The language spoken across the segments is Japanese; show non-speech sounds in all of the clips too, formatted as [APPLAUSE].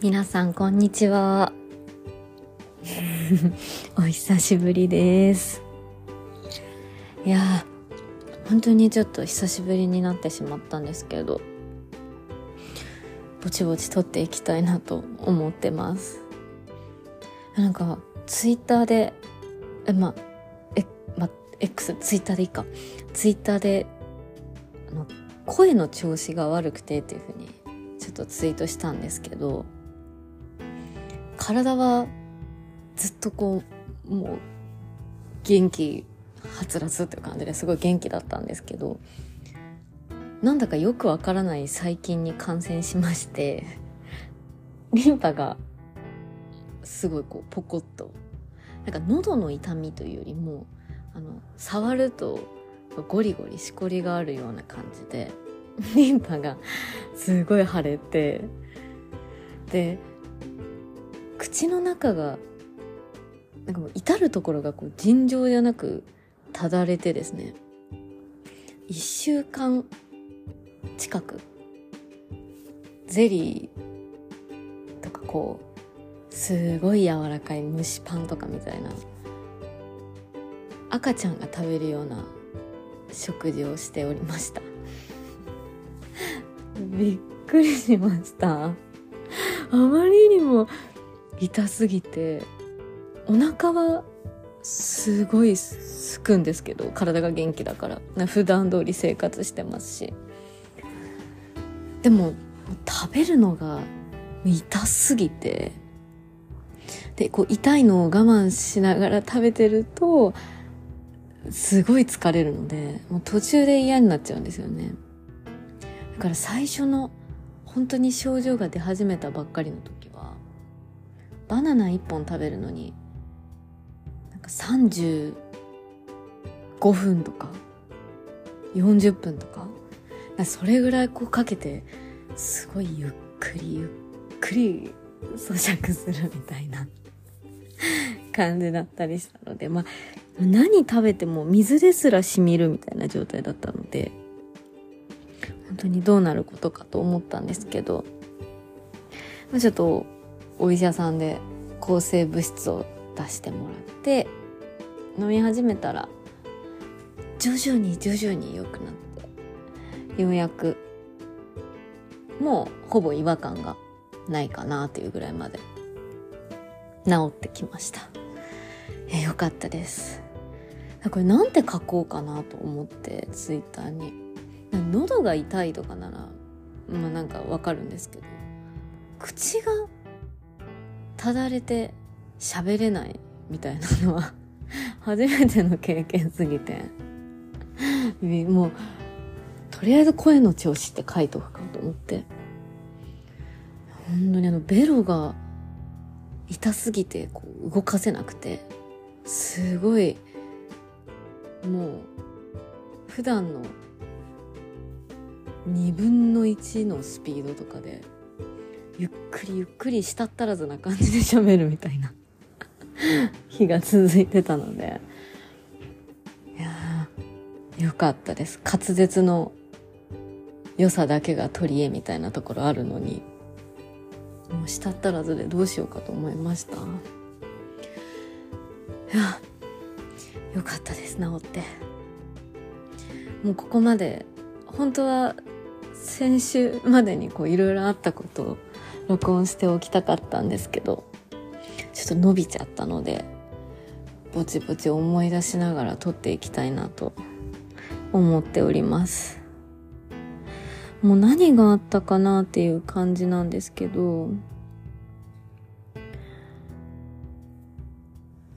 皆さんこんにちは。[LAUGHS] お久しぶりです。いや本当にちょっと久しぶりになってしまったんですけどぼちぼち撮っていきたいなと思ってます。なんかツイッターでえまえま X ツイッターでいいか。ツイッターであの声の調子が悪くてっていうふうにちょっとツイートしたんですけど体はずっとこうもう元気はつらつっていう感じですごい元気だったんですけどなんだかよくわからない細菌に感染しましてリンパがすごいこうポコッと。なんか喉の痛みというよりもあの触るとゴリゴリしこりがあるような感じでリンパがすごい腫れてで口の中がなんかもう至る所がこう尋常じゃなくただれてですね。1週間近くゼリーとかこうすごい柔らかい蒸しパンとかみたいな赤ちゃんが食べるような食事をしておりました。[LAUGHS] びっくりしました。あまりにも痛すぎてお腹はすごいすくんですけど体が元気だから。普段通り生活してますし。でも食べるのが痛すぎて。でこう痛いのを我慢しながら食べてるとすごい疲れるのでもう途中で嫌になっちゃうんですよね。だから最初の本当に症状が出始めたばっかりの時バナナ1本食べるのになんか35分とか40分とかそれぐらいこうかけてすごいゆっくりゆっくり咀嚼するみたいな [LAUGHS] 感じだったりしたのでまあ何食べても水ですらしみるみたいな状態だったので本当にどうなることかと思ったんですけど、まあ、ちょっとお医者さんで抗生物質を出してもらって飲み始めたら徐々に徐々に良くなってようやくもうほぼ違和感がないかなっていうぐらいまで治ってきました。えよかったです。これなんて書こうかなと思ってツイッターに。喉が痛いとかならまあなんかわかるんですけど口がただれて喋れないみたいなのは [LAUGHS] 初めての経験すぎて。[LAUGHS] もうとりあえず声の調子って書いとくかと思って。本当にあのベロが痛すぎてこう動かせなくてすごいもう普段の2分の1のスピードとかでゆっくりゆっくりしたったらずな感じで喋るみたいな。[LAUGHS] 日が続いてたので。いやよかったです。滑舌の良さだけが取り柄みたいなところあるのに。もうしたったらずでどうしようかと思いました。いやよかったです治って。もうここまで本当は先週までにこういろいろあったことを録音しておきたかったんですけどちょっと伸びちゃったのでぼちぼち思い出しながら撮っていきたいなと思っております。もう何があったかなっていう感じなんですけど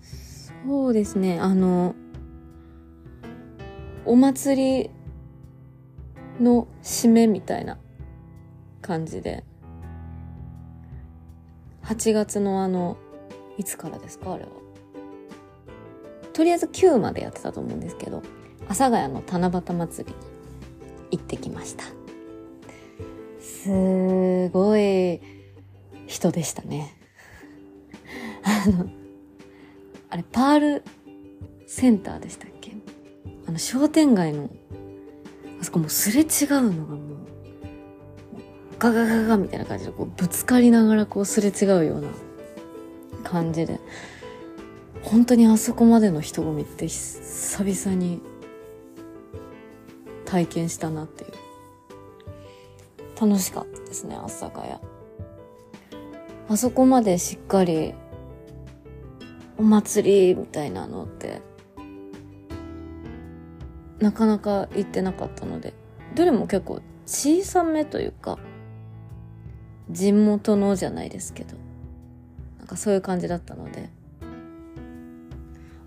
そうですねあのお祭りの締めみたいな感じで8月のあのいつからですか？あれは。とりあえず9までやってたと思うんですけど阿佐ヶ谷の七夕祭りに行ってきました。すごい人でしたね。あのあれパールセンターでしたっけ？あの商店街のあそこもすれ違うのがもうガガガガみたいな感じでこうぶつかりながらこうすれ違うような感じで。本当にあそこまでの人混みって久々に体験したなっていう。楽しかったですね阿佐ヶ谷あそこまでしっかりお祭りみたいなのって。なかなか行ってなかったので。どれも結構小さめというか。地元のじゃないですけど。なんかそういう感じだったので。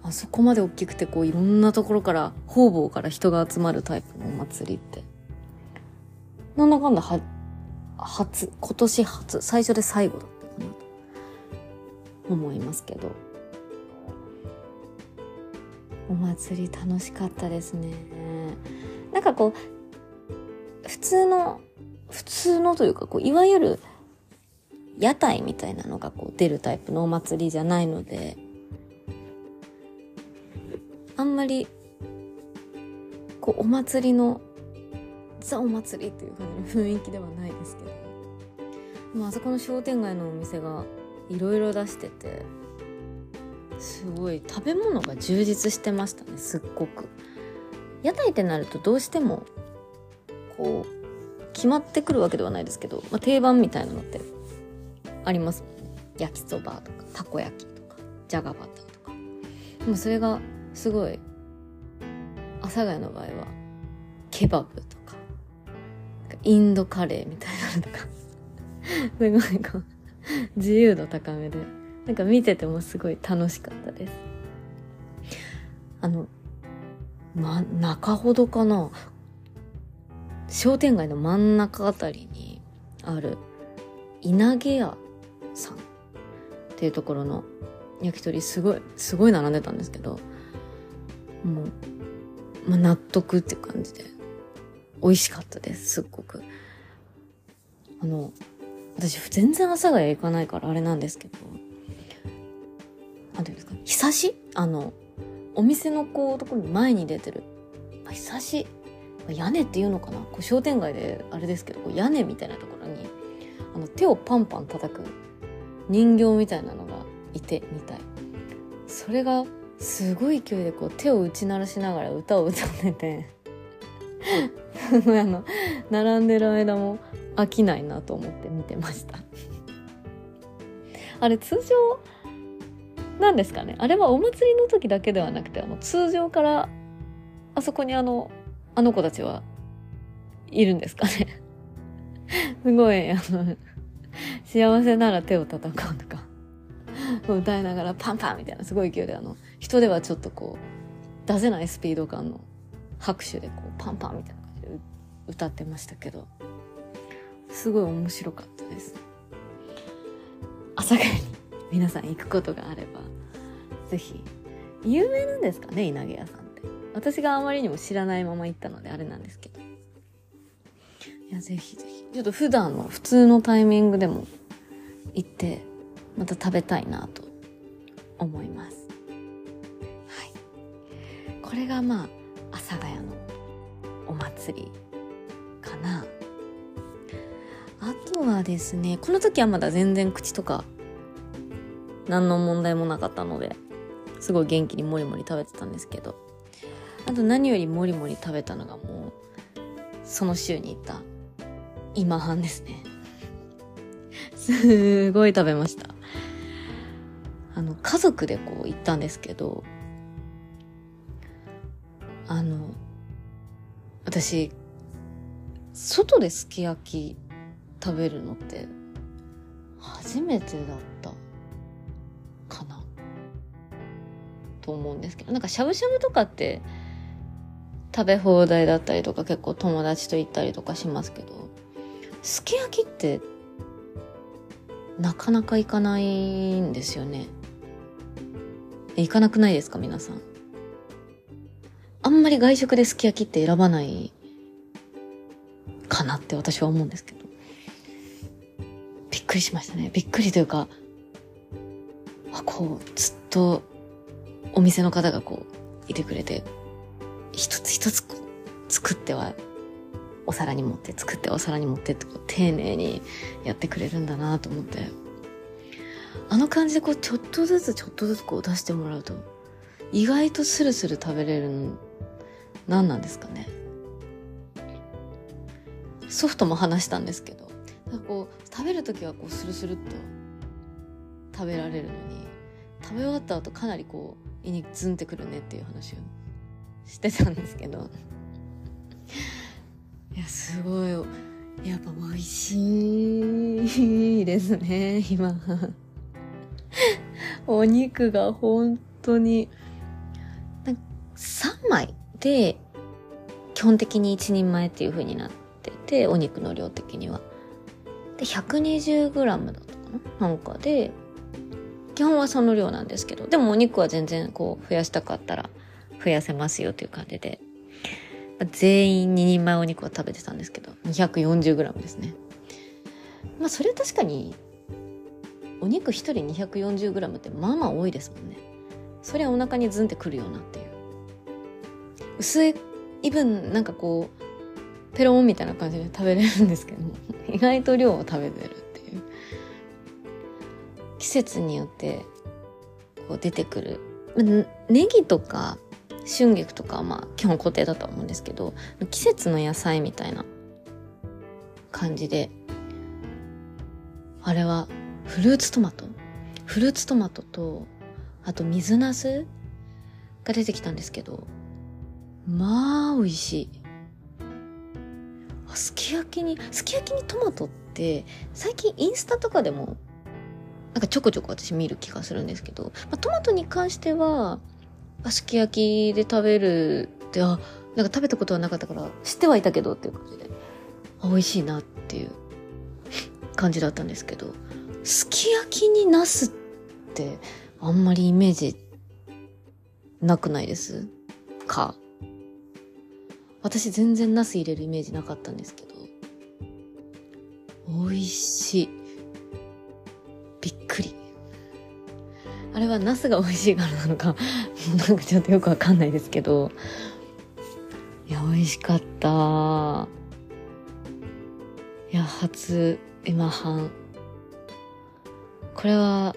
あそこまで大きくてこういろんなところから方々から人が集まるタイプのお祭りって。なんだかんだは初今年初最初で最後だったかなと思いますけど。お祭り楽しかったですね。なんかこう普通の普通のというかこういわゆる屋台みたいなのがこう出るタイプのお祭りじゃないのであんまりこうお祭りのザお祭りっていう感じの雰囲気ではないですけどまああそこの商店街のお店がいろいろ出しててすごい食べ物が充実してましたねすっごく。屋台ってなるとどうしてもこう決まってくるわけではないですけど、まあ、定番みたいなのってあります。焼きそばとかたこ焼きとかじゃがバターとか。でもそれがすごい阿佐ヶ谷の場合はケバブとかインドカレーみたいなのとか。すごいこう自由度高めで。なんか見ててもすごい楽しかったです。あのま中ほどかな。商店街の真ん中あたりにある稲毛屋さんっていうところの焼き鳥すごいすごい並んでたんですけどもう、まあ、納得って感じで美味しかったですすっごく。あの私全然阿佐ヶ谷行かないからあれなんですけどなんていうんですかひさし？あのお店のこうところに前に出てる、ひさし？屋根っていうのかな？こう商店街であれですけどこう屋根みたいなところにあの手をパンパン叩く人形みたいなのがいてみたい。それがすごい勢いでこう手を打ち鳴らしながら歌を歌ってて。[LAUGHS] あの並んでる間も飽きないなと思って見てました。あれ通常なんですかね？あれはお祭りの時だけではなくてあの通常からあそこにあのあの子たちはいるんですかね？[LAUGHS] すごいあの [LAUGHS] 幸せなら手を叩こうとか [LAUGHS] 歌いながらパンパンみたいなすごい勢いであの人ではちょっとこう出せないスピード感の拍手でこうパンパンみたいな感じで歌ってましたけどすごい面白かったです。朝帰りに皆さん行くことがあれば是非有名なんですかね稲毛屋さんって。私があまりにも知らないまま行ったのであれなんですけど。やぜひぜひ。ちょっと普段の普通のタイミングでも行ってまた食べたいなと思います。はい。これがまあ阿佐ヶ谷のお祭りかな。あとはですねこの時はまだ全然口とか何の問題もなかったのですごい元気にもりもり食べてたんですけどあと何よりもりもり食べたのがもうその週に行った今半ですね。[LAUGHS] すごい食べました。あの家族でこう行ったんですけどあの私外ですき焼き食べるのって初めてだったかな？と思うんですけどなんかしゃぶしゃぶとかって食べ放題だったりとか結構友達と行ったりとかしますけどすき焼きってなかなか行かないんですよね。行かなくないですか皆さん。あんまり外食ですき焼きって選ばないかなって私は思うんですけど。びっくりしましたね。びっくりというかあこうずっとお店の方がこういてくれて一つ一つこう作ってはお皿に持って作ってお皿に持ってってこう丁寧にやってくれるんだなと思って。あの感じでこうちょっとずつちょっとずつこう出してもらうと意外とスルスル食べれるの何なんですかね。ソフトも話したんですけどなんかこう食べる時はこうスルスルっと食べられるのに食べ終わった後かなりこう胃にズンってくるねっていう話をしてたんですけど。いやすごい。やっぱ美味しいですね今。お肉が本当に。3枚で基本的に1人前っていう風になっててお肉の量的には。で 120g だったかな？なんかで基本はその量なんですけどでもお肉は全然こう増やしたかったら増やせますよっていう感じで。全員2人前お肉を食べてたんですけど 240g ですね。まあそれは確かにお肉1人 240g ってまあまあ多いですもんね。それはお腹にズンってくるよなっていう。薄い分なんかこうペロンみたいな感じで食べれるんですけど意外と量を食べてるっていう。季節によってこう出てくる。ネギとか春菊とかはまあ基本固定だと思うんですけど季節の野菜みたいな感じであれはフルーツトマト？フルーツトマトとあと水なすが出てきたんですけどまあ美味しい。すき焼きにすき焼きにトマトって最近インスタとかでもなんかちょこちょこ私見る気がするんですけど、まあ、トマトに関してはすき焼きで食べるってあなんか食べたことはなかったから知ってはいたけどっていう感じであ美味しいなっていう感じだったんですけどすき焼きにナスってあんまりイメージなくないです？か？私全然ナス入れるイメージなかったんですけど美味しい。あれはナスが美味しいからなのか [LAUGHS] なんかちょっとよくわかんないですけど。いや美味しかった。いや初今半。これは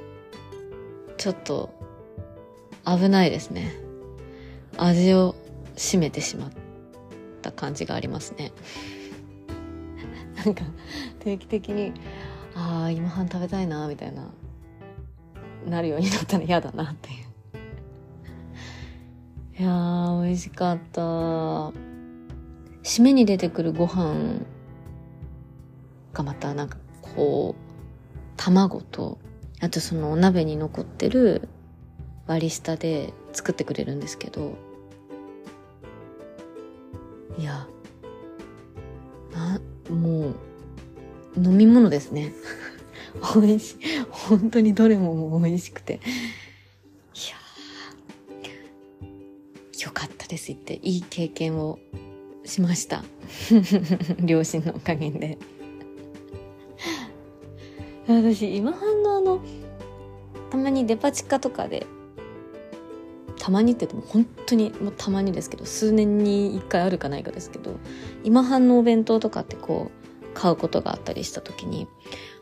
ちょっと危ないですね。味を占めてしまった感じがありますね。[LAUGHS] なんか定期的にああ今半食べたいなみたいな。なるようになったら嫌だなっていう。いやー美味しかった。締めに出てくるご飯がまたなんかこう卵とあとそのお鍋に残ってる割り下で作ってくれるんですけど。いやなもう飲み物ですね。美味しい。本当にどれも美味しくて。いやよかったですっていい経験をしました。[LAUGHS] 両親のおかげで。私今半のあのたまにデパ地下とかでたまにって言っても本当にもうたまにですけど数年に一回あるかないかですけど今半のお弁当とかってこう買うことがあったりした時に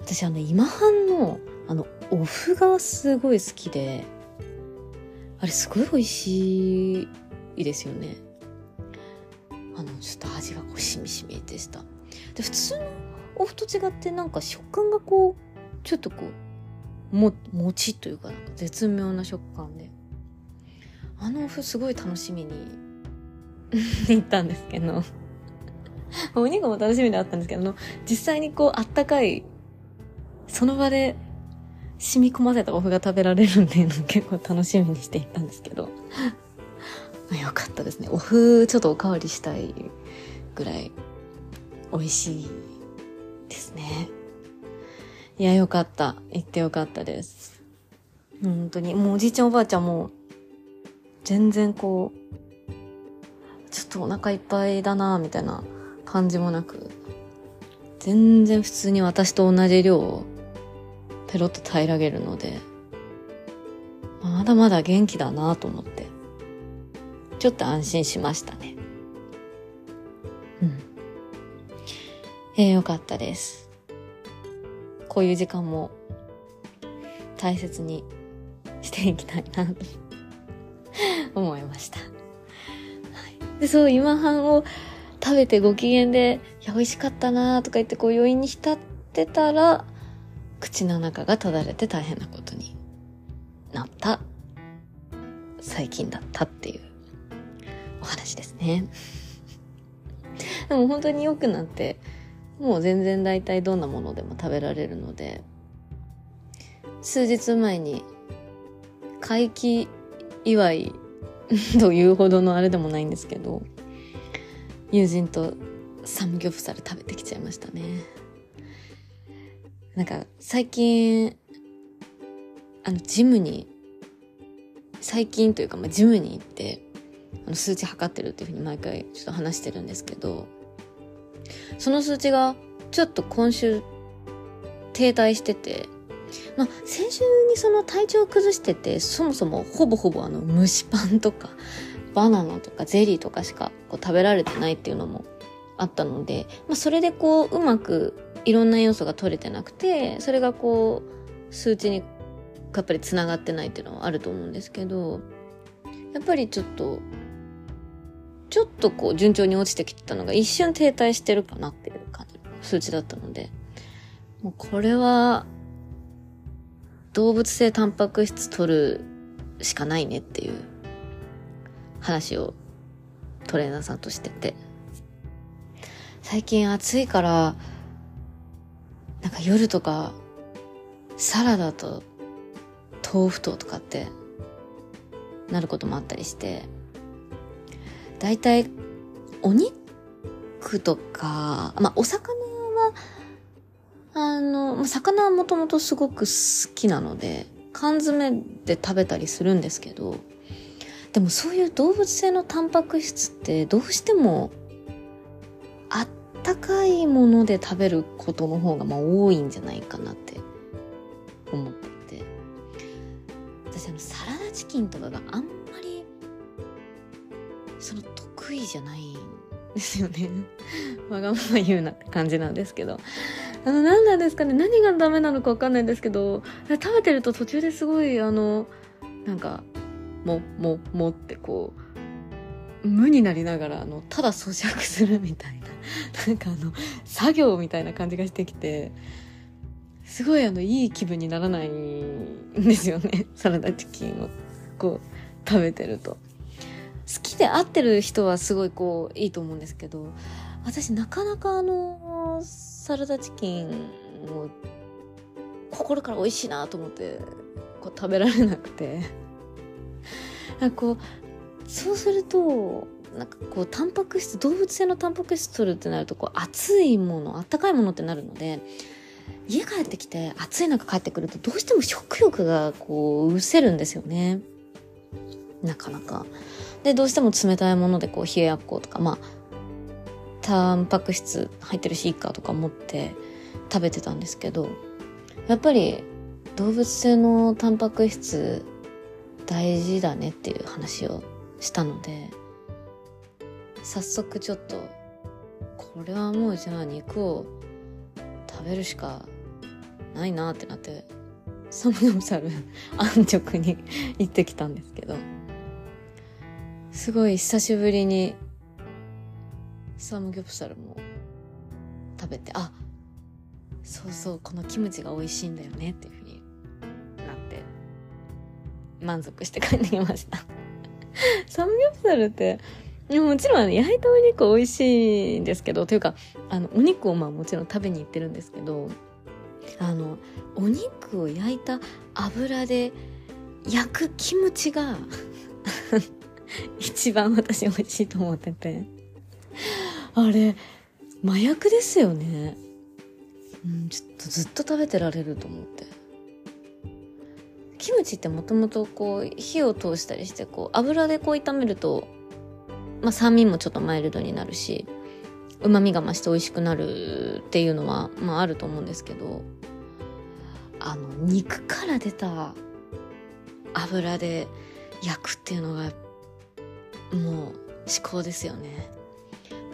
私あの今半のあのお麩がすごい好きであれすごい美味しいですよね。あのちょっと味がこうしみしみでした。で普通のお麩と違ってなんか食感がこうちょっとこうももちというか絶妙な食感で。あのお麩すごい楽しみに [LAUGHS] 行ったんですけど。[LAUGHS] お肉も楽しみであったんですけど実際にこうあったかいその場で染み込ませたお麩が食べられるんで結構楽しみにしていったんですけど [LAUGHS] よかったですねお麩ちょっとおかわりしたいぐらい美味しいですねいや、よかった。行ってよかったです。本当に。もうおじいちゃんおばあちゃんも、全然こう、ちょっとお腹いっぱいだなみたいな感じもなく、全然普通に私と同じ量をペロッと平らげるので、まだまだ元気だなと思って、ちょっと安心しましたね。うん。えー、よかったです。こういう時間も大切にしていきたいなと [LAUGHS] 思いました。はい、で、そう、今半を食べてご機嫌で、いや、美味しかったなとか言ってこう余韻に浸ってたら、口の中がただれて大変なことになった最近だったっていうお話ですね。でも本当に良くなって、もう全然大体どんなものでも食べられるので、数日前に、回帰祝いというほどのあれでもないんですけど、友人とサムギョプサル食べてきちゃいましたね。なんか最近、あのジムに、最近というかまあジムに行って、あの数値測ってるっていうふうに毎回ちょっと話してるんですけど、その数値がちょっと今週停滞してて、まあ、先週にその体調を崩してて、そもそもほぼほぼあの蒸しパンとか、バナナとかゼリーとかしかこう食べられてないっていうのもあったので、まあ、それでこううまくいろんな要素が取れてなくて、それがこう数値にやっぱり繋がってないっていうのはあると思うんですけど、やっぱりちょっとちょっとこう順調に落ちてきてたのが一瞬停滞してるかなっていう感じの数値だったので、もうこれは動物性タンパク質取るしかないねっていう話をトレーナーさんとしてて。最近暑いから、なんか夜とかサラダと豆腐ととかってなることもあったりして、大体お肉とか、まあお魚は、あの、魚はもともとすごく好きなので、缶詰で食べたりするんですけど、でもそういう動物性のタンパク質ってどうしてもあったかいもので食べることの方がまあ多いんじゃないかなって思ってて。私あのサラダチキンとかがあんまりその得意じゃないんですよね。[LAUGHS] わがまま言うなって感じなんですけど。あの何なんですかね。何がダメなのかわかんないんですけど食べてると途中ですごいあのなんかもももってこう無になりながらあのただ咀嚼するみたいななんかあの作業みたいな感じがしてきてすごいあのいい気分にならないんですよね [LAUGHS] サラダチキンをこう食べてると。好きで合ってる人はすごいこういいと思うんですけど私なかなかあのサラダチキンを心から美味しいなと思ってこう食べられなくてなんかこうそうするとなんかこうタンパク質動物性のタンパク質取るってなるとこう熱いものあったかいものってなるので家帰ってきて暑い中帰ってくるとどうしても食欲がこう失せるんですよねなかなか。でどうしても冷たいものでこう冷えやっことかまあタンパク質入ってるしいいかとか思って食べてたんですけどやっぱり動物性のタンパク質大事だねっていう話をしたので早速ちょっとこれはもうじゃあ肉を食べるしかないなってなってサムギョプサル [LAUGHS] 安直に [LAUGHS] 行ってきたんですけどすごい久しぶりにサムギョプサルも食べてあそうそうこのキムチが美味しいんだよねっていうふうになって満足して帰ってきました。サムギョプサルってもちろん焼いたお肉美味しいんですけどというかあのお肉をまあもちろん食べに行ってるんですけどあのお肉を焼いた油で焼くキムチが [LAUGHS] 一番私美味しいと思ってて。あれ、麻薬ですよね。うん、ちょっとずっと食べてられると思って。キムチってもともとこう火を通したりしてこう油でこう炒めると、まあ、酸味もちょっとマイルドになるし旨味が増して美味しくなるっていうのは、まあ、あると思うんですけどあの肉から出た油で焼くっていうのがもう思考ですよね。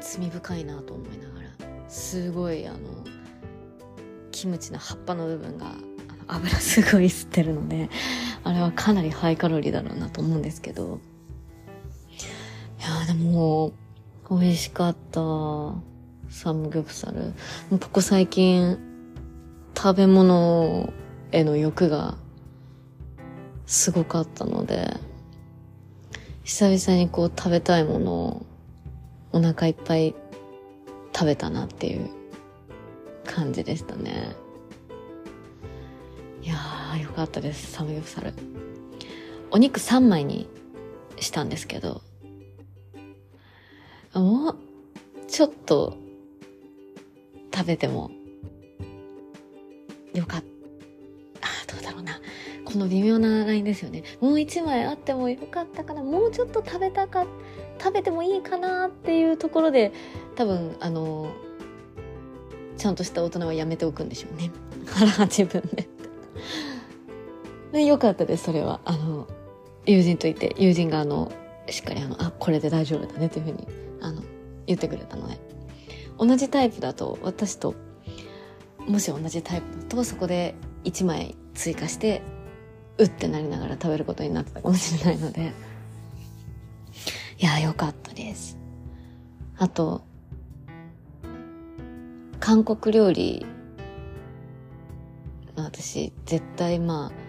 罪深いなと思いながら。すごいあのキムチの葉っぱの部分が油すごい吸ってるのであれはかなりハイカロリーだろうなと思うんですけど。いやでも美味しかった。サムギョプサル。ここ最近食べ物への欲がすごかったので久々にこう食べたいものをお腹いっぱい食べたなっていう感じでしたね。いやー、よかったです、サムギョプサル。お肉3枚にしたんですけど、もう、ちょっと、食べても、よかった。あ、どうだろうな。この微妙なラインですよね。もう1枚あってもよかったかな。もうちょっと食べたか、食べてもいいかなっていうところで、多分、あの、ちゃんとした大人はやめておくんでしょうね。腹 [LAUGHS] が自分で。で、よかったです、それは。あの、友人といて、友人があの、しっかりあの、あ、これで大丈夫だねというふうに、あの、言ってくれたので。同じタイプだと、私と、もし同じタイプだと、そこで1枚追加して、うってなりながら食べることになったかもしれないので。いや、よかったです。あと、韓国料理私絶対まあ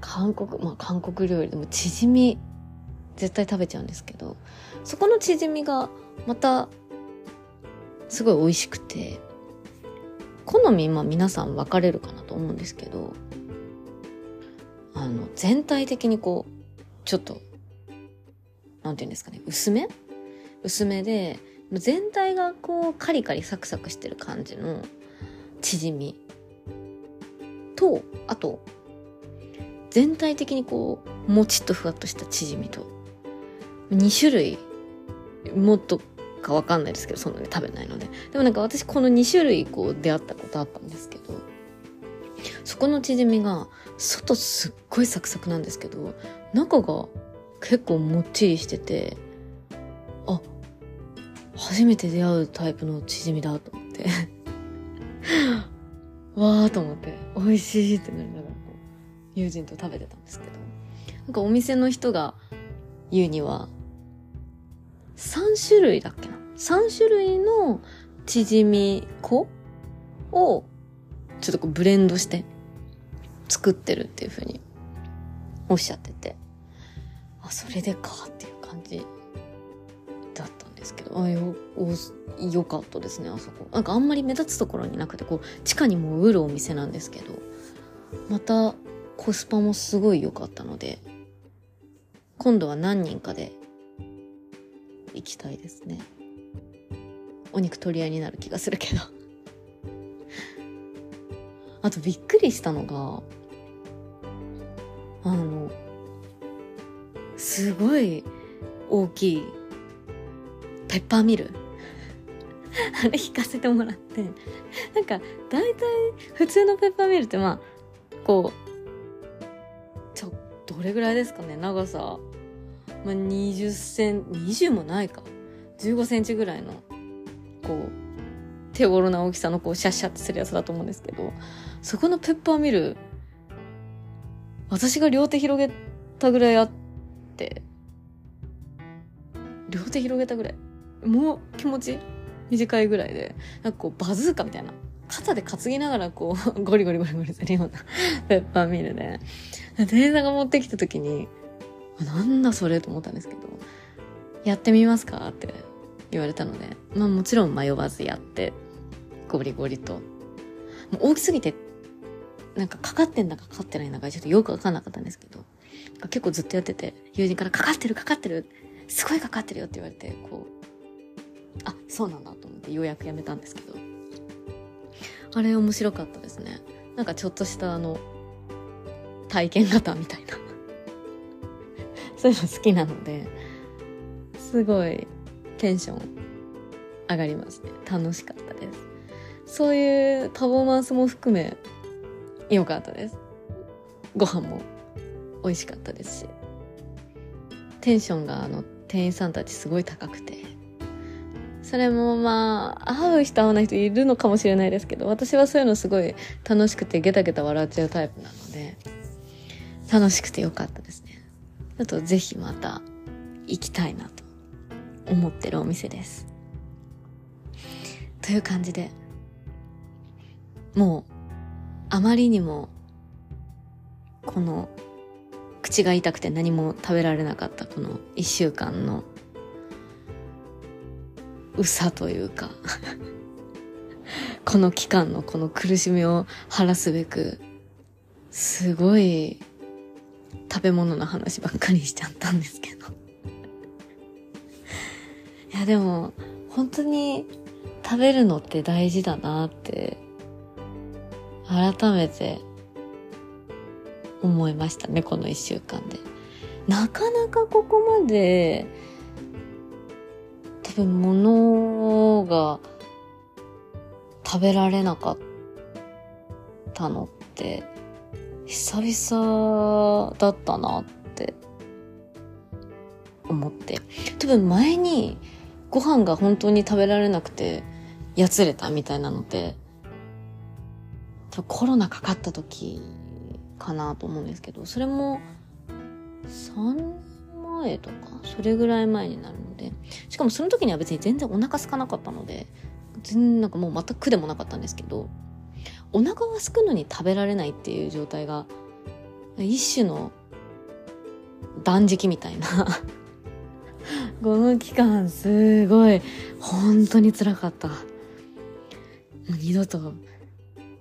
韓国まあ韓国料理でもチヂミ絶対食べちゃうんですけどそこのチヂミがまたすごい美味しくて好みまあ皆さん分かれるかなと思うんですけどあの全体的にこうちょっとなんて言うんですかね薄め？薄めで全体がこうカリカリサクサクしてる感じの縮みとあと全体的にこうもちっとふわっとした縮みと。2種類もっとかわかんないですけどそんなに食べないので。でもなんか私この2種類こう出会ったことあったんですけどそこの縮みが外すっごいサクサクなんですけど中が結構もっちりしててあ初めて出会うタイプのチヂミだと思って。[LAUGHS] わーと思って。美味しいってなりながら。友人と食べてたんですけどなんかお店の人が言うには3種類だっけな？3種類のチヂミ粉をちょっとこうブレンドして作ってるっていう風におっしゃっててあそれでかっていう感じだったんですけどあよよかったですねあそこ。なんかあんまり目立つところになくてこう地下にもうるお店なんですけどまたコスパもすごい良かったので今度は何人かで行きたいですね。お肉取り合いになる気がするけど。[LAUGHS] あとびっくりしたのがあのすごい大きいペッパーミル。[LAUGHS] あれ引かせてもらって。なんか大体普通のペッパーミルってまあこうどれぐらいですかね長さ、まあ、20セン20もないか。15センチぐらいのこう手頃な大きさのこうシャッシャってするやつだと思うんですけどそこのペッパーミル私が両手広げたぐらいあって両手広げたぐらい？もう気持ち？短いぐらいで、なんかこうバズーカみたいな。肩で担ぎながらこう、[LAUGHS] ゴリゴリゴリゴリするような [LAUGHS] ペッパーミルで、店員さんが持ってきた時に、なんだそれと思ったんですけど、やってみますかって言われたので、まあもちろん迷わずやって、ゴリゴリと。もう大きすぎて、なんかかかってんだかかかってないんだかちょっとよくわかんなかったんですけど、結構ずっとやってて、友人からかかってるかかってるすごいかかってるよって言われて、こう、あそうなんだと思ってようやくやめたんですけどあれ面白かったですね。なんかちょっとしたあの体験型みたいな。[LAUGHS] そういうの好きなのですごいテンション上がりますね楽しかったです。そういうパフォーマンスも含め良かったです。ご飯も美味しかったですし。テンションがあの店員さんたちすごい高くて。それもまあ、会う人会わない人いるのかもしれないですけど、私はそういうのすごい楽しくてゲタゲタ笑っちゃうタイプなので、楽しくてよかったですね。あとぜひまた行きたいなと思ってるお店です。という感じで、もう、あまりにも、この、口が痛くて何も食べられなかったこの一週間の、うさというか [LAUGHS] この期間のこの苦しみを晴らすべく、すごい食べ物の話ばっかりしちゃったんですけど。[LAUGHS] いやでも、本当に食べるのって大事だなって改めて思いましたねこの1週間で。なかなかここまで食べ物が食べられなかったのって久々だったなって思って。多分前にご飯が本当に食べられなくてやつれたみたいなので、コロナかかった時かなと思うんですけど、それも3年前とか、それぐらい前になるので、しかもその時には別に全然お腹空かなかったので、全然なんかもう全く苦でもなかったんですけど、お腹は空くのに食べられないっていう状態が、一種の断食みたいな [LAUGHS] この期間すごい本当につらかった。もう二度と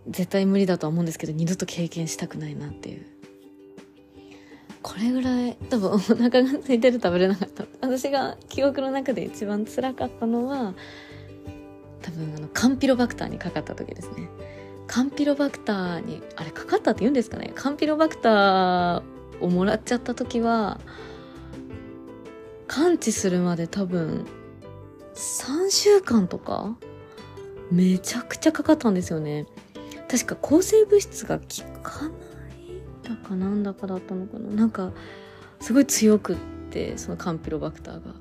絶対無理だとは思うんですけど二度と経験したくないなっていうこれぐらい多分お腹が空いてる食べれなかった。私が記憶の中で一番辛かったのは多分あのカンピロバクターにかかった時ですね。カンピロバクターにあれかかったって言うんですかね。カンピロバクターをもらっちゃった時は完治するまで多分3週間とかめちゃくちゃかかったんですよね。確か抗生物質が効かないだかなんだかだったのかな。なんか、すごい強くって、そのカンピロバクターが。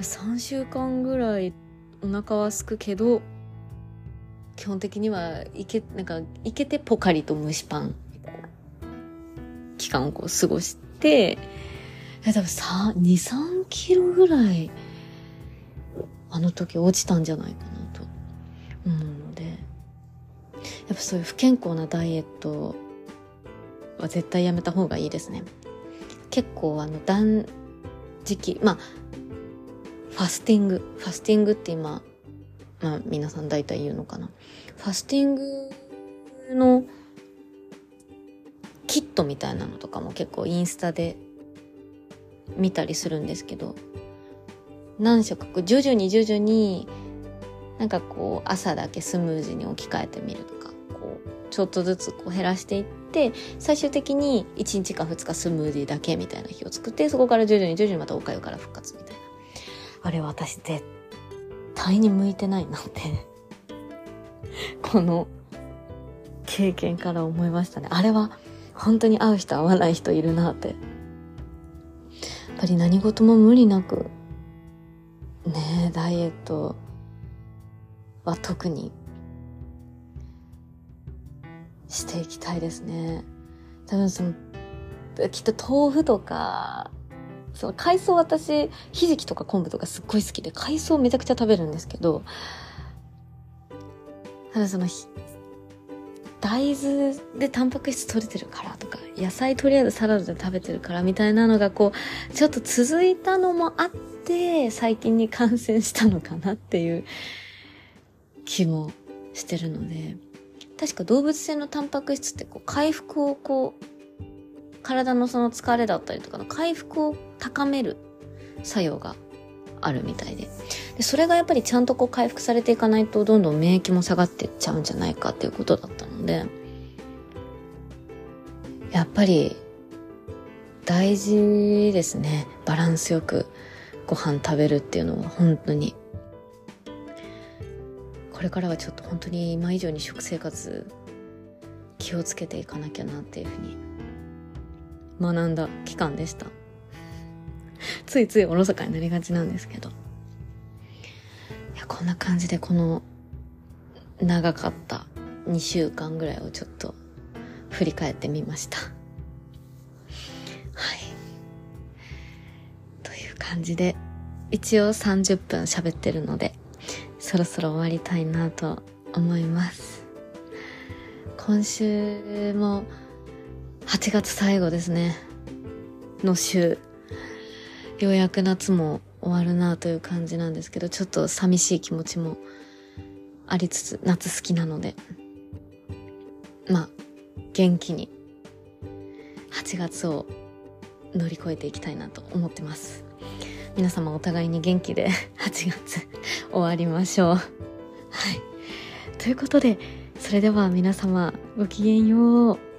3週間ぐらいお腹はすくけど、基本的にはいけ、なんか、いけてポカリと蒸しパン、期間をこう過ごして、多分2、3キロぐらい、あの時落ちたんじゃないかなと。思うのでやっぱそういう不健康なダイエットは絶対やめた方がいいですね。結構あの断食まあファスティング。ファスティングって今まあ皆さん大体言うのかな。ファスティングのキットみたいなのとかも結構インスタで見たりするんですけど何食か徐々に徐々になんかこう朝だけスムーズに置き換えてみるとちょっとずつこう減らしていって最終的に1日か2日スムーディーだけみたいな日を作ってそこから徐々に徐々にまたおかゆから復活みたいな。あれ私絶対に向いてないなってこの経験から思いましたね。あれは本当に会う人会わない人いるなって。やっぱり何事も無理なくねえダイエットは特にしていきたいですね。多分その、きっと豆腐とか、その海藻私、ひじきとか昆布とかすっごい好きで、海藻めちゃくちゃ食べるんですけど、ただその、大豆でタンパク質取れてるからとか、野菜とりあえずサラダで食べてるからみたいなのがこう、ちょっと続いたのもあって、最近に感染したのかなっていう気もしてるので確か動物性のタンパク質ってこう回復をこう体のその疲れだったりとかの回復を高める作用があるみたいで。でそれがやっぱりちゃんとこう回復されていかないとどんどん免疫も下がってっちゃうんじゃないかっていうことだったのでやっぱり大事ですね。バランスよくご飯食べるっていうのは本当に。これからはちょっと本当に今以上に食生活気をつけていかなきゃなっていうふうに学んだ期間でした。[LAUGHS] ついついおろそかになりがちなんですけど。そんな感じでこの長かった2週間ぐらいをちょっと振り返ってみました。はい。という感じで一応30分喋ってるので。そろそろ終わりたいなと思います。今週も8月最後ですね。の週。ようやく夏も終わるなという感じなんですけどちょっと寂しい気持ちもありつつ夏好きなので。まあ元気に8月を乗り越えていきたいなと思ってます。皆様お互いに元気で [LAUGHS] 8月終わりましょう。はい。ということでそれでは皆様ごきげんよう。